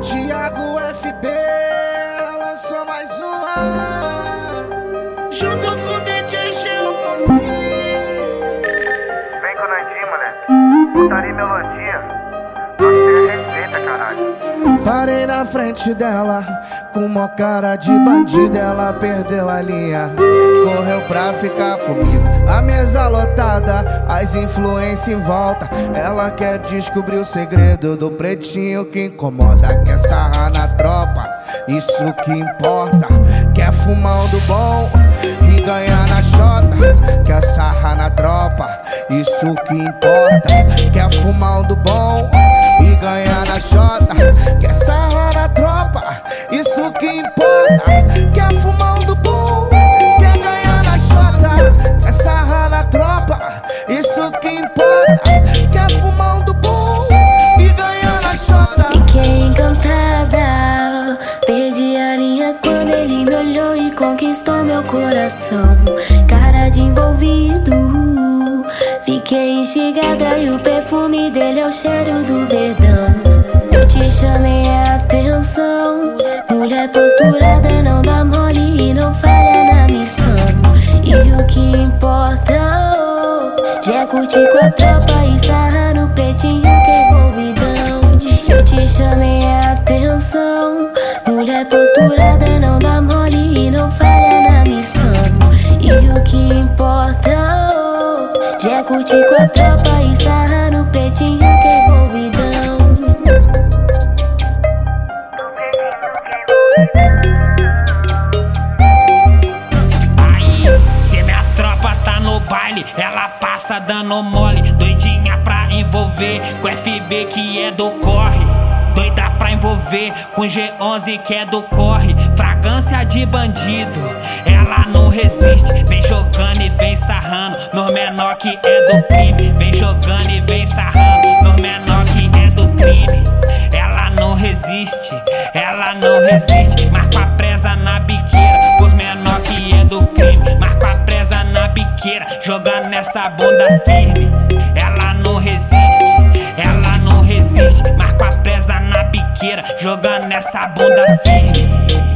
Thiago FB lançou mais uma junto com o DJ G11. Vem com o Nandinho, moleque. Putaria e Parei na frente dela, com uma cara de bandida, ela perdeu a linha. Correu pra ficar comigo, a mesa lotada, as influências em volta. Ela quer descobrir o segredo do pretinho que incomoda. Quer sarrar na tropa, isso que importa. Quer fumar um do bom e ganhar na chota. Quer sarrar na tropa, isso que importa. Quer fumar um do bom e Quer fumar um do bom, quer ganhar na chota. Quer sarrar na tropa, isso que importa. Quer fumar um do bom e ganhar na chota. Fiquei encantada, perdi a linha quando ele me olhou e conquistou meu coração. Cara de envolvido, fiquei instigada e o perfume dele é o cheiro do verdão. Eu te chamei a atenção, mulher posturada não dá oh, já curti com a tropa sarra no pretinho que é envolvidão. Eu te chamei a atenção, mulher posturada não dá mole e não falha na missão. E o que importa, oh, já curti com a tropa e ela passa dando mole. Doidinha pra envolver com FB que é do corre. Doida pra envolver com G11 que é do corre. Fragrância de bandido, ela não resiste. Vem jogando e vem sarrando nos menor que é do crime. Vem jogando e vem sarrando nos menor que é do crime. Ela não resiste, ela não resiste. Marca a presa na biqueira, pros menor que é do crime. Jogando nessa bunda firme. Ela não resiste, ela não resiste. Marca a presa na biqueira, jogando nessa bunda firme.